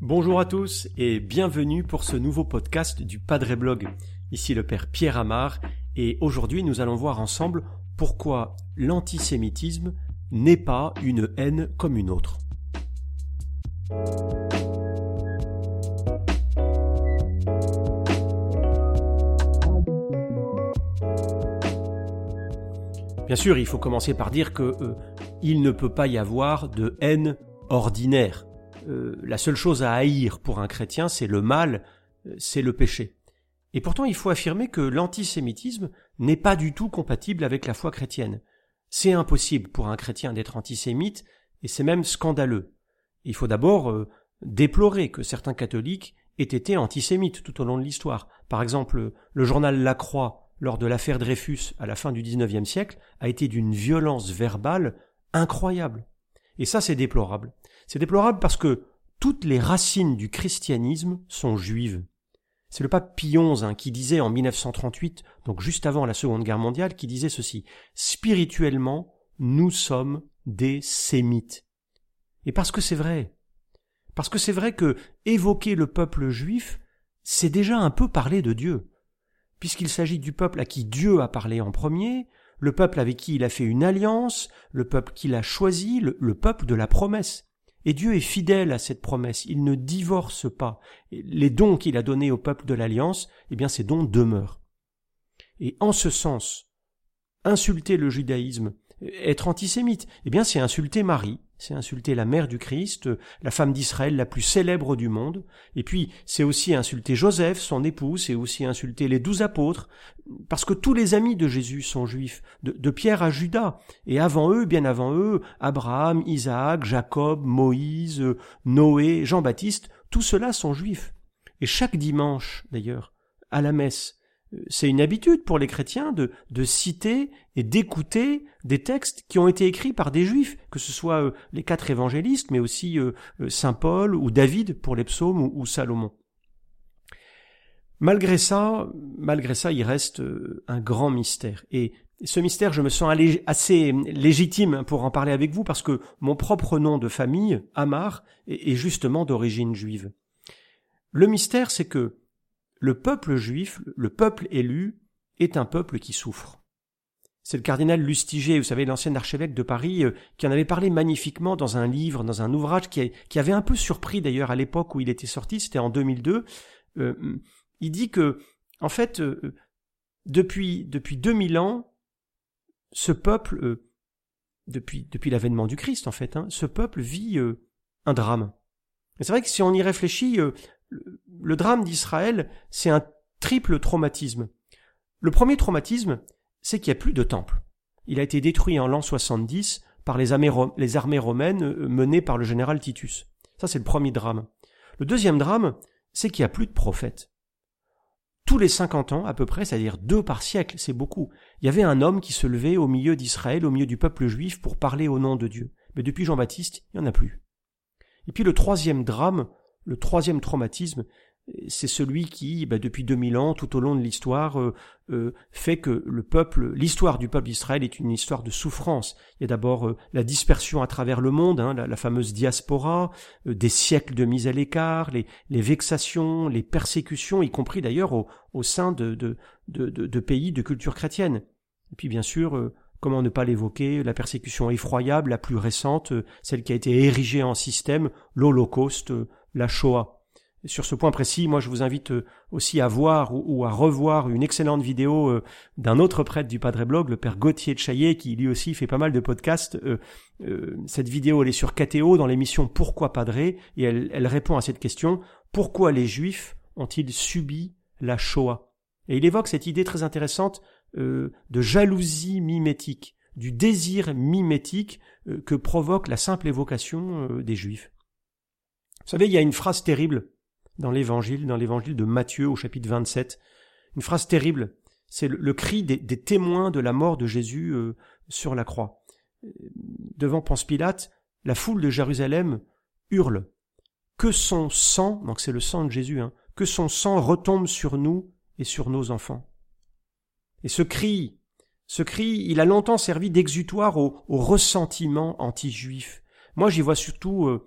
Bonjour à tous et bienvenue pour ce nouveau podcast du Padre Blog. Ici le Père Pierre Amar et aujourd'hui nous allons voir ensemble pourquoi l'antisémitisme n'est pas une haine comme une autre. Bien sûr, il faut commencer par dire que euh, il ne peut pas y avoir de haine ordinaire. Euh, la seule chose à haïr pour un chrétien, c'est le mal, euh, c'est le péché. Et pourtant, il faut affirmer que l'antisémitisme n'est pas du tout compatible avec la foi chrétienne. C'est impossible pour un chrétien d'être antisémite, et c'est même scandaleux. Il faut d'abord déplorer que certains catholiques aient été antisémites tout au long de l'histoire. Par exemple, le journal La Croix, lors de l'affaire Dreyfus à la fin du XIXe siècle, a été d'une violence verbale incroyable. Et ça, c'est déplorable. C'est déplorable parce que toutes les racines du christianisme sont juives. C'est le pape Pie hein, qui disait en 1938, donc juste avant la Seconde Guerre mondiale, qui disait ceci Spirituellement, nous sommes des sémites. Et parce que c'est vrai. Parce que c'est vrai que évoquer le peuple juif, c'est déjà un peu parler de Dieu. Puisqu'il s'agit du peuple à qui Dieu a parlé en premier, le peuple avec qui il a fait une alliance, le peuple qu'il a choisi, le peuple de la promesse. Et Dieu est fidèle à cette promesse, il ne divorce pas. Les dons qu'il a donnés au peuple de l'Alliance, eh bien ces dons demeurent. Et en ce sens, insulter le judaïsme, être antisémite, eh bien c'est insulter Marie, c'est insulter la mère du Christ, la femme d'Israël la plus célèbre du monde, et puis c'est aussi insulter Joseph, son époux, c'est aussi insulter les douze apôtres, parce que tous les amis de Jésus sont juifs, de, Pierre à Judas, et avant eux, bien avant eux, Abraham, Isaac, Jacob, Moïse, Noé, Jean-Baptiste, tous ceux-là sont juifs. Et chaque dimanche, d'ailleurs, à la messe, c'est une habitude pour les chrétiens de, citer et d'écouter des textes qui ont été écrits par des juifs, que ce soit euh, les quatre évangélistes, mais aussi euh, euh, Saint Paul ou David pour les psaumes ou, Salomon. Malgré ça, malgré ça, il reste un grand mystère. Et ce mystère, je me sens assez légitime pour en parler avec vous parce que mon propre nom de famille, Amar, est justement d'origine juive. Le mystère, c'est que le peuple juif, le peuple élu, est un peuple qui souffre. C'est le cardinal Lustiger, vous savez, l'ancien archevêque de Paris, euh, qui en avait parlé magnifiquement dans un livre, dans un ouvrage qui, avait un peu surpris d'ailleurs à l'époque où il était sorti, c'était en 2002. Euh, il dit que, en fait, euh, depuis, depuis 2000 ans, ce peuple, depuis, depuis l'avènement du Christ en fait, hein, ce peuple vit un drame. C'est vrai que si on y réfléchit, le drame d'Israël, c'est un triple traumatisme. Le premier traumatisme, c'est qu'il n'y a plus de temple. Il a été détruit en l'an 70 par les armées, romaines euh, menées par le général Titus. Ça, c'est le premier drame. Le deuxième drame, c'est qu'il n'y a plus de prophètes. Tous les 50 ans, à peu près, c'est-à-dire deux par siècle, c'est beaucoup, il y avait un homme qui se levait au milieu d'Israël, au milieu du peuple juif, pour parler au nom de Dieu. Mais depuis Jean-Baptiste, il n'y en a plus. Et puis le troisième drame, le troisième traumatisme, c'est celui qui, bah, depuis 2000 ans, tout au long de l'histoire, euh, euh, fait que le peuple, l'histoire du peuple d'Israël est une histoire de souffrance. Il y a d'abord euh, la dispersion à travers le monde, hein, la, fameuse diaspora, des siècles de mise à l'écart, les, vexations, les persécutions, y compris d'ailleurs au, sein de, de, de, pays de culture chrétienne. Et puis bien sûr, comment ne pas l'évoquer, la persécution effroyable, la plus récente, celle qui a été érigée en système, l'Holocauste, la Shoah. sur ce point précis, moi je vous invite euh, aussi à voir ou, à revoir une excellente vidéo euh, d'un autre prêtre du Padre Blog, le père Gauthier de qui lui aussi fait pas mal de podcasts. Euh, cette vidéo elle est sur KTO dans l'émission Pourquoi Padre et elle, elle répond à cette question pourquoi les Juifs ont-ils subi la Shoah? Et il évoque cette idée très intéressante de jalousie mimétique, du désir mimétique que provoque la simple évocation des Juifs. Vous savez, il y a une phrase terrible dans l'évangile, dans l'évangile de Matthieu au chapitre 27. Une phrase terrible. C'est le, cri des, témoins de la mort de Jésus euh, sur la croix. Devant Ponce Pilate, la foule de Jérusalem hurle. Que son sang, donc c'est le sang de Jésus, hein, que son sang retombe sur nous et sur nos enfants. Et ce cri, ce cri, il a longtemps servi d'exutoire au, ressentiment anti-juif. Moi, j'y vois surtout, euh,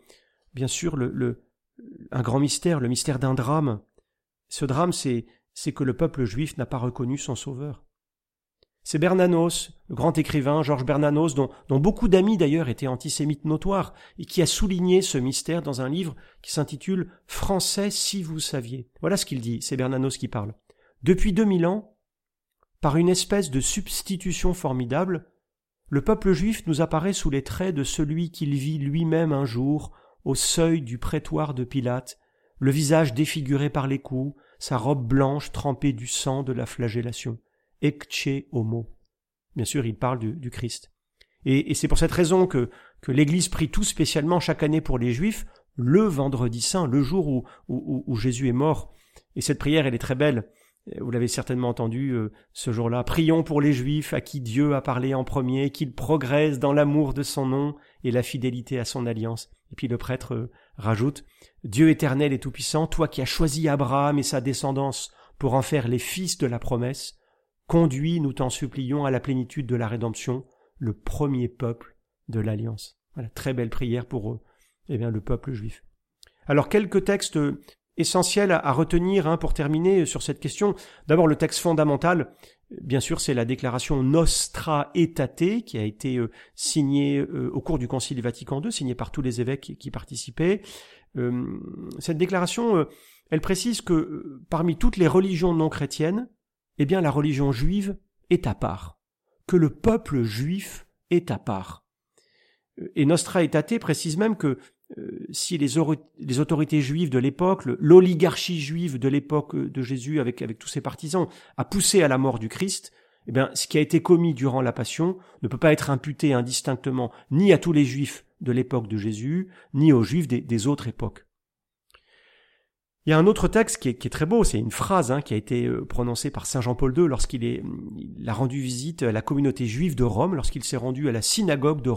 bien sûr, un grand mystère, le mystère d'un drame. Ce drame, c'est, que le peuple juif n'a pas reconnu son sauveur. C'est Bernanos, le grand écrivain Georges Bernanos, dont, dont beaucoup d'amis d'ailleurs étaient antisémites notoires, et qui a souligné ce mystère dans un livre qui s'intitule Français si vous saviez. Voilà ce qu'il dit, c'est Bernanos qui parle. Depuis deux mille ans, par une espèce de substitution formidable, le peuple juif nous apparaît sous les traits de celui qu'il vit lui-même un jour au seuil du prétoire de Pilate, le visage défiguré par les coups, sa robe blanche trempée du sang de la flagellation. Ecce homo. Bien sûr, il parle du, Christ. Et, c'est pour cette raison que, l'Église prie tout spécialement chaque année pour les Juifs le vendredi saint, le jour où, où Jésus est mort. Et cette prière, elle est très belle. Vous l'avez certainement entendu euh, ce jour-là. Prions pour les Juifs à qui Dieu a parlé en premier, qu'ils progressent dans l'amour de son nom et la fidélité à son alliance. Et puis le prêtre euh, rajoute Dieu éternel et tout-puissant, toi qui as choisi Abraham et sa descendance pour en faire les fils de la promesse, conduis, nous t'en supplions, à la plénitude de la rédemption, le premier peuple de l'alliance. Voilà, très belle prière pour eux, eh bien, le peuple juif. Alors quelques textes essentiel à, retenir hein, pour terminer sur cette question. D'abord, le texte fondamental, bien sûr, c'est la déclaration Nostra Aetate qui a été euh, signée euh, au cours du Concile Vatican II, signée par tous les évêques qui participaient. Euh, cette déclaration, elle précise que parmi toutes les religions non chrétiennes, eh bien, la religion juive est à part, que le peuple juif est à part. Et Nostra Aetate précise même que si les, autorités juives de l'époque, l'oligarchie juive de l'époque de Jésus avec, avec tous ses partisans, a poussé à la mort du Christ, eh bien, ce qui a été commis durant la Passion ne peut pas être imputé indistinctement ni à tous les juifs de l'époque de Jésus, ni aux juifs des autres époques. Il y a un autre texte qui est, très beau, c'est une phrase hein, qui a été euh, prononcée par Saint Jean-Paul II lorsqu'il a rendu visite à la communauté juive de Rome, lorsqu'il s'est rendu à la synagogue de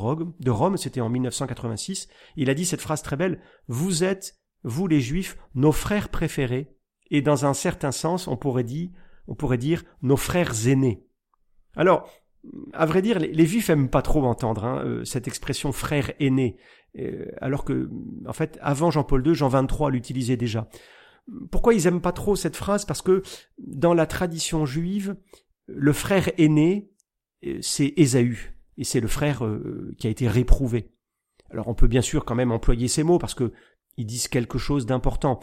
Rome, c'était en 1986. Il a dit cette phrase très belle, Vous êtes, vous les juifs, nos frères préférés, et dans un certain sens, on pourrait dire, nos frères aînés. Alors, à vrai dire, les, juifs aiment pas trop entendre hein, euh, cette expression frère aîné, euh, alors que, en fait, avant Jean-Paul II, Jean XXIII l'utilisait déjà. Pourquoi ils aiment pas trop cette phrase? Parce que dans la tradition juive, le frère aîné, euh, c'est Ésaü, et c'est le frère euh, qui a été réprouvé. Alors on peut bien sûr quand même employer ces mots parce que ils disent quelque chose d'important.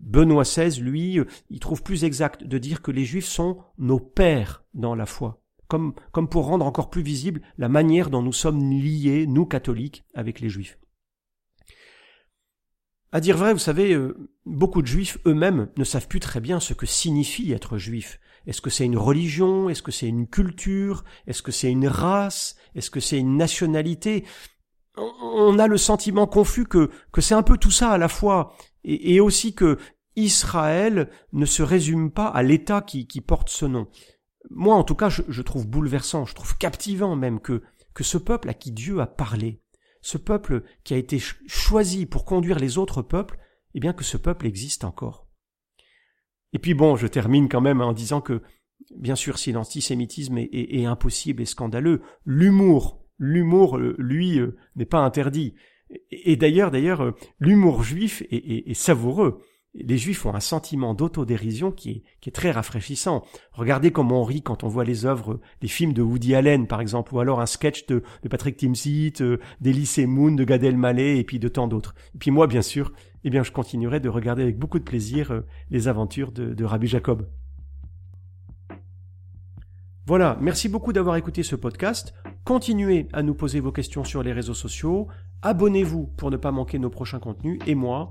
Benoît XVI, lui, il trouve plus exact de dire que les Juifs sont nos pères dans la foi, comme, comme pour rendre encore plus visible la manière dont nous sommes liés, nous catholiques, avec les Juifs. À dire vrai, vous savez, euh, beaucoup de juifs eux-mêmes ne savent plus très bien ce que signifie être juif. Est-ce que c'est une religion? Est-ce que c'est une culture? Est-ce que c'est une race? Est-ce que c'est une nationalité? On a le sentiment confus que, que c'est un peu tout ça à la fois, et, aussi que Israël ne se résume pas à l'État qui, qui porte ce nom. Moi, en tout cas, je, je trouve bouleversant, je trouve captivant même que, que ce peuple à qui Dieu a parlé, ce peuple qui a été choisi pour conduire les autres peuples, eh bien que ce peuple existe encore. Et puis bon, je termine quand même en disant que, bien sûr, si l'antisémitisme est, impossible et scandaleux, l'humour, l'humour, euh, lui, euh, n'est pas interdit. Et, d'ailleurs, d'ailleurs, euh, l'humour juif est savoureux les Juifs ont un sentiment d'autodérision qui est, très rafraîchissant. Regardez comment on rit quand on voit les œuvres, des films de Woody Allen par exemple, ou alors un sketch de, Patrick Timsit, euh, d'Elysée Moon, de Gad Elmaleh et puis de tant d'autres. Et puis moi, bien sûr, eh bien, je continuerai de regarder avec beaucoup de plaisir euh, les aventures de Rabbi Jacob. Voilà, merci beaucoup d'avoir écouté ce podcast. Continuez à nous poser vos questions sur les réseaux sociaux. Abonnez-vous pour ne pas manquer nos prochains contenus. Et moi,